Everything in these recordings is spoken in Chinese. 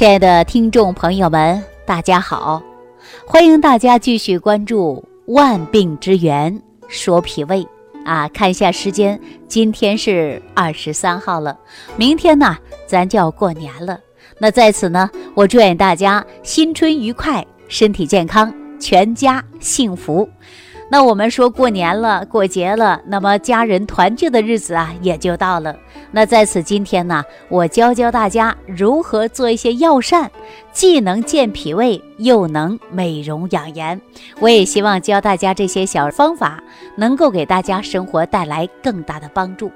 亲爱的听众朋友们，大家好！欢迎大家继续关注《万病之源说脾胃》啊，看一下时间，今天是二十三号了，明天呢，咱就要过年了。那在此呢，我祝愿大家新春愉快，身体健康，全家幸福。那我们说过年了，过节了，那么家人团聚的日子啊也就到了。那在此今天呢，我教教大家如何做一些药膳，既能健脾胃，又能美容养颜。我也希望教大家这些小方法，能够给大家生活带来更大的帮助。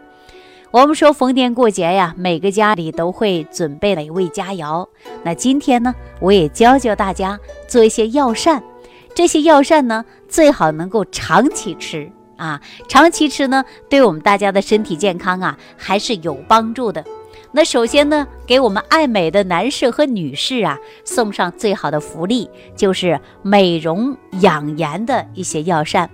我们说逢年过节呀，每个家里都会准备美味佳肴。那今天呢，我也教教大家做一些药膳。这些药膳呢，最好能够长期吃啊，长期吃呢，对我们大家的身体健康啊，还是有帮助的。那首先呢，给我们爱美的男士和女士啊，送上最好的福利，就是美容养颜的一些药膳。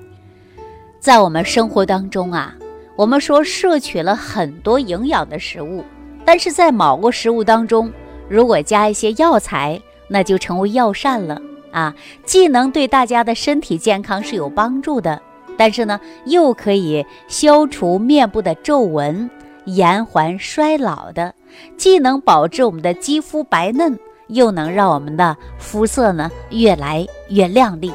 在我们生活当中啊，我们说摄取了很多营养的食物，但是在某个食物当中，如果加一些药材，那就成为药膳了。啊，既能对大家的身体健康是有帮助的，但是呢，又可以消除面部的皱纹、延缓衰老的，既能保持我们的肌肤白嫩，又能让我们的肤色呢越来越亮丽。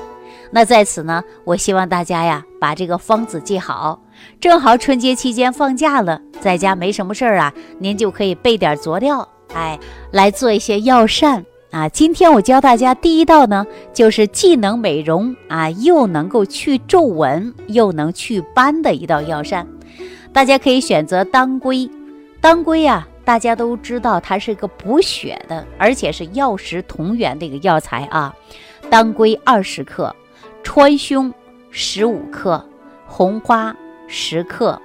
那在此呢，我希望大家呀，把这个方子记好。正好春节期间放假了，在家没什么事儿啊，您就可以备点佐料，哎，来做一些药膳。啊，今天我教大家第一道呢，就是既能美容啊，又能够去皱纹，又能祛斑的一道药膳。大家可以选择当归。当归呀，大家都知道它是一个补血的，而且是药食同源的一个药材啊。当归二十克，川芎十五克，红花十克，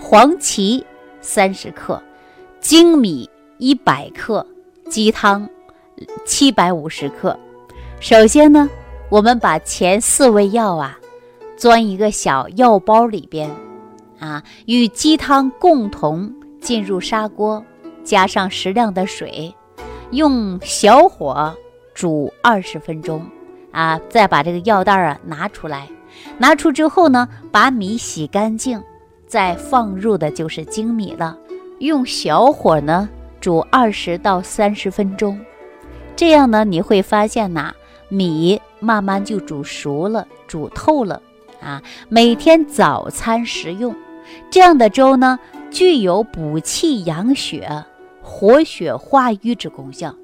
黄芪三十克，粳米一百克，鸡汤。七百五十克。首先呢，我们把前四味药啊，装一个小药包里边，啊，与鸡汤共同进入砂锅，加上适量的水，用小火煮二十分钟，啊，再把这个药袋啊拿出来。拿出之后呢，把米洗干净，再放入的就是粳米了，用小火呢煮二十到三十分钟。这样呢，你会发现呐，米慢慢就煮熟了，煮透了啊。每天早餐食用这样的粥呢，具有补气养血、活血化瘀之功效。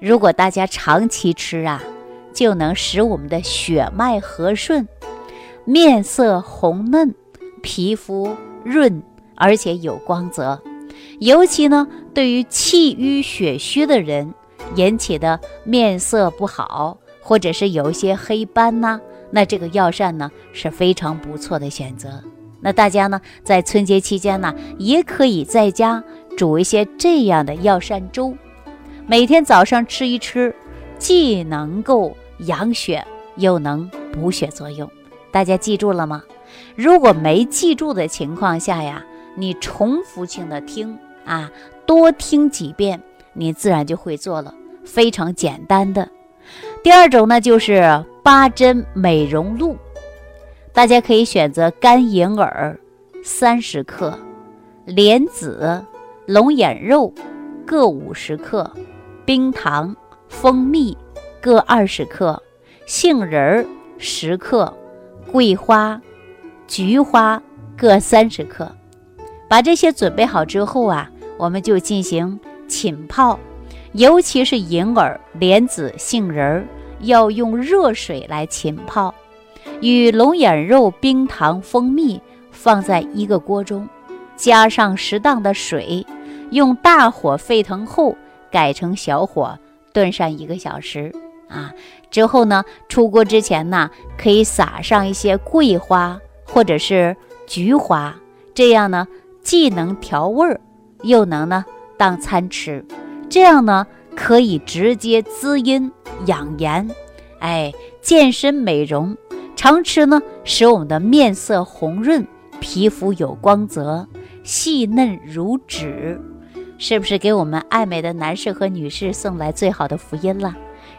如果大家长期吃啊，就能使我们的血脉和顺，面色红嫩，皮肤润而且有光泽。尤其呢，对于气郁血虚的人。引起的面色不好，或者是有一些黑斑呐，那这个药膳呢是非常不错的选择。那大家呢在春节期间呢，也可以在家煮一些这样的药膳粥，每天早上吃一吃，既能够养血，又能补血作用。大家记住了吗？如果没记住的情况下呀，你重复性的听啊，多听几遍。你自然就会做了，非常简单的。第二种呢，就是八珍美容露，大家可以选择干银耳三十克，莲子、龙眼肉各五十克，冰糖、蜂蜜各二十克，杏仁儿十克，桂花、菊花各三十克。把这些准备好之后啊，我们就进行。浸泡，尤其是银耳、莲子、杏仁儿，要用热水来浸泡，与龙眼肉、冰糖、蜂蜜放在一个锅中，加上适当的水，用大火沸腾后改成小火炖上一个小时。啊，之后呢，出锅之前呢，可以撒上一些桂花或者是菊花，这样呢，既能调味儿，又能呢。当餐吃，这样呢可以直接滋阴养颜，哎，健身美容。常吃呢，使我们的面色红润，皮肤有光泽，细嫩如纸。是不是给我们爱美的男士和女士送来最好的福音了？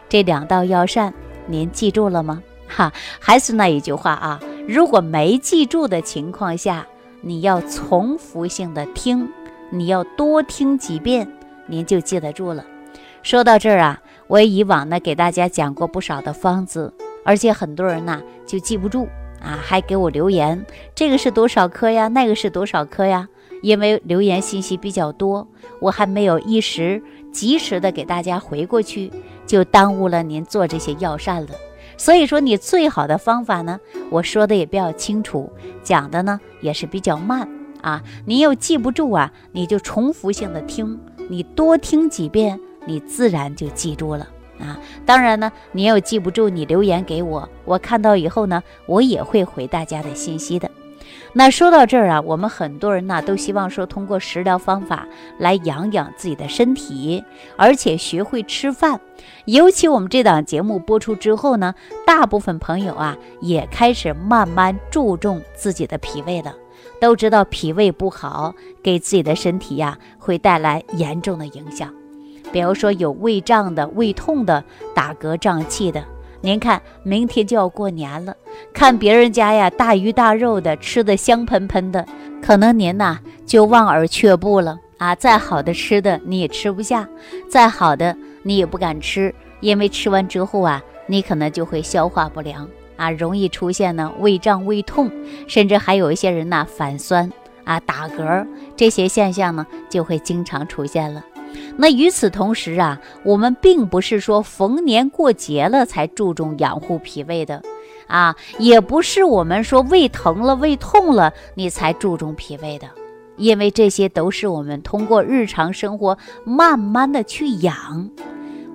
这两道药膳您记住了吗？哈，还是那一句话啊，如果没记住的情况下，你要重复性的听，你要多听几遍，您就记得住了。说到这儿啊，我以往呢给大家讲过不少的方子，而且很多人呢就记不住啊，还给我留言，这个是多少颗呀？那个是多少颗呀？因为留言信息比较多，我还没有一时及时的给大家回过去，就耽误了您做这些药膳了。所以说，你最好的方法呢，我说的也比较清楚，讲的呢也是比较慢啊。您又记不住啊，你就重复性的听，你多听几遍，你自然就记住了啊。当然呢，你要记不住，你留言给我，我看到以后呢，我也会回大家的信息的。那说到这儿啊，我们很多人呢都希望说通过食疗方法来养养自己的身体，而且学会吃饭。尤其我们这档节目播出之后呢，大部分朋友啊也开始慢慢注重自己的脾胃了。都知道脾胃不好，给自己的身体呀会带来严重的影响，比如说有胃胀的、胃痛的、打嗝胀气的。您看，明天就要过年了，看别人家呀大鱼大肉的，吃的香喷喷的，可能您呐就望而却步了啊！再好的吃的你也吃不下，再好的你也不敢吃，因为吃完之后啊，你可能就会消化不良啊，容易出现呢胃胀、胃痛，甚至还有一些人呐反酸啊、打嗝这些现象呢就会经常出现了。那与此同时啊，我们并不是说逢年过节了才注重养护脾胃的，啊，也不是我们说胃疼了、胃痛了你才注重脾胃的，因为这些都是我们通过日常生活慢慢的去养。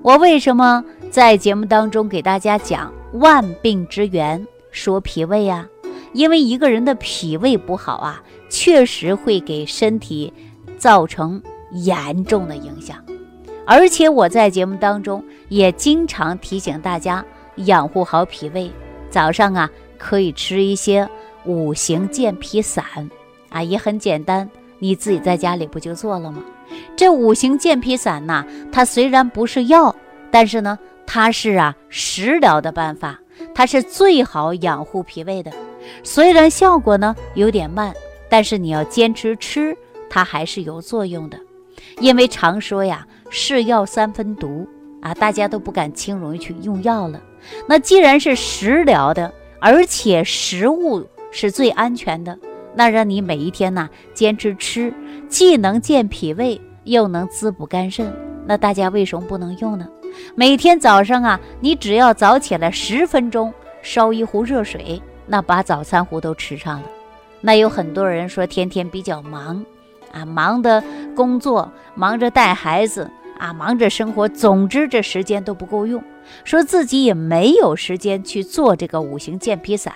我为什么在节目当中给大家讲万病之源说脾胃呀？因为一个人的脾胃不好啊，确实会给身体造成。严重的影响，而且我在节目当中也经常提醒大家养护好脾胃。早上啊，可以吃一些五行健脾散啊，也很简单，你自己在家里不就做了吗？这五行健脾散呐，它虽然不是药，但是呢，它是啊食疗的办法，它是最好养护脾胃的。虽然效果呢有点慢，但是你要坚持吃，它还是有作用的。因为常说呀，是药三分毒啊，大家都不敢轻容易去用药了。那既然是食疗的，而且食物是最安全的，那让你每一天呢坚持吃，既能健脾胃，又能滋补肝肾，那大家为什么不能用呢？每天早上啊，你只要早起来十分钟，烧一壶热水，那把早餐壶都吃上了。那有很多人说天天比较忙。啊，忙的工作，忙着带孩子，啊，忙着生活，总之这时间都不够用，说自己也没有时间去做这个五行健脾散，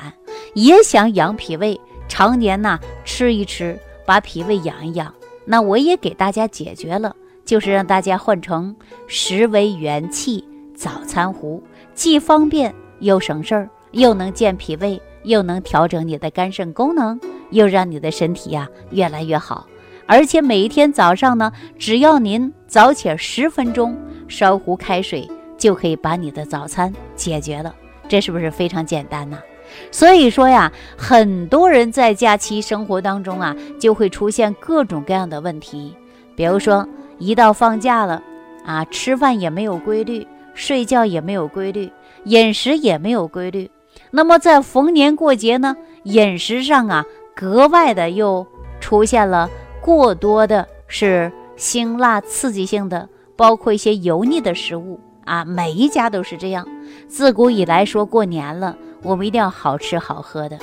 也想养脾胃，常年呢吃一吃，把脾胃养一养。那我也给大家解决了，就是让大家换成食为元气早餐壶，既方便又省事儿，又能健脾胃，又能调整你的肝肾功能，又让你的身体呀越来越好。而且每一天早上呢，只要您早起十分钟，烧壶开水，就可以把你的早餐解决了。这是不是非常简单呢？所以说呀，很多人在假期生活当中啊，就会出现各种各样的问题。比如说，一到放假了，啊，吃饭也没有规律，睡觉也没有规律，饮食也没有规律。那么在逢年过节呢，饮食上啊，格外的又出现了。过多的是辛辣刺激性的，包括一些油腻的食物啊，每一家都是这样。自古以来说过年了，我们一定要好吃好喝的。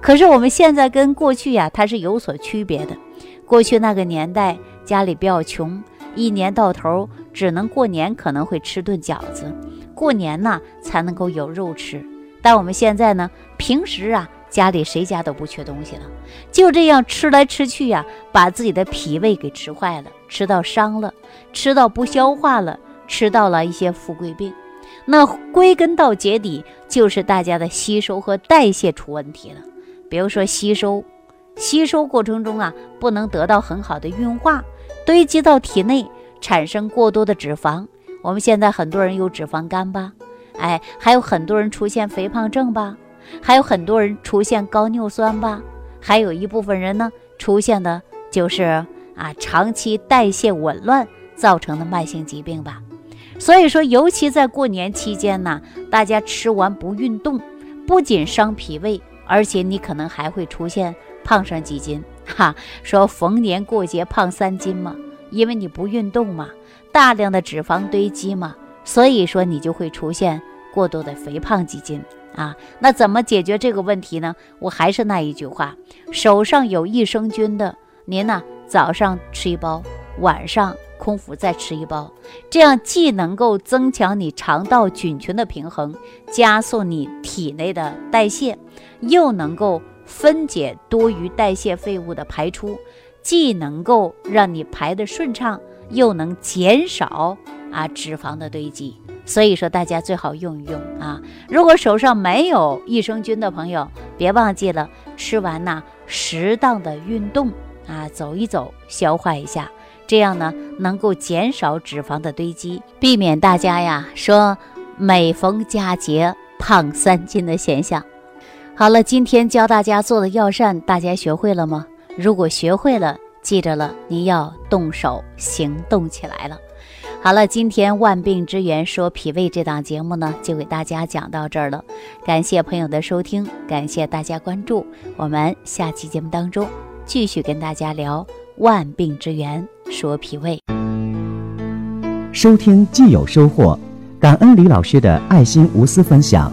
可是我们现在跟过去呀，它是有所区别的。过去那个年代家里比较穷，一年到头只能过年可能会吃顿饺子，过年呢才能够有肉吃。但我们现在呢，平时啊。家里谁家都不缺东西了，就这样吃来吃去呀，把自己的脾胃给吃坏了，吃到伤了，吃到不消化了，吃到了一些富贵病。那归根到结底，就是大家的吸收和代谢出问题了。比如说吸收，吸收过程中啊，不能得到很好的运化，堆积到体内，产生过多的脂肪。我们现在很多人有脂肪肝吧？哎，还有很多人出现肥胖症吧？还有很多人出现高尿酸吧？还有一部分人呢，出现的就是啊，长期代谢紊乱造成的慢性疾病吧。所以说，尤其在过年期间呢，大家吃完不运动，不仅伤脾胃，而且你可能还会出现胖上几斤。哈，说逢年过节胖三斤嘛，因为你不运动嘛，大量的脂肪堆积嘛，所以说你就会出现过多的肥胖几斤啊。那怎么解决这个问题呢？我还是那一句话，手上有益生菌的，您呢早上吃一包，晚上。空腹再吃一包，这样既能够增强你肠道菌群的平衡，加速你体内的代谢，又能够分解多余代谢废物的排出，既能够让你排得顺畅，又能减少啊脂肪的堆积。所以说，大家最好用一用啊！如果手上没有益生菌的朋友，别忘记了吃完呢，适当的运动啊，走一走，消化一下。这样呢，能够减少脂肪的堆积，避免大家呀说每逢佳节胖三斤的现象。好了，今天教大家做的药膳，大家学会了吗？如果学会了，记着了，您要动手行动起来了。好了，今天万病之源说脾胃这档节目呢，就给大家讲到这儿了。感谢朋友的收听，感谢大家关注，我们下期节目当中继续跟大家聊万病之源。说脾胃，收听既有收获，感恩李老师的爱心无私分享。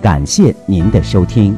感谢您的收听。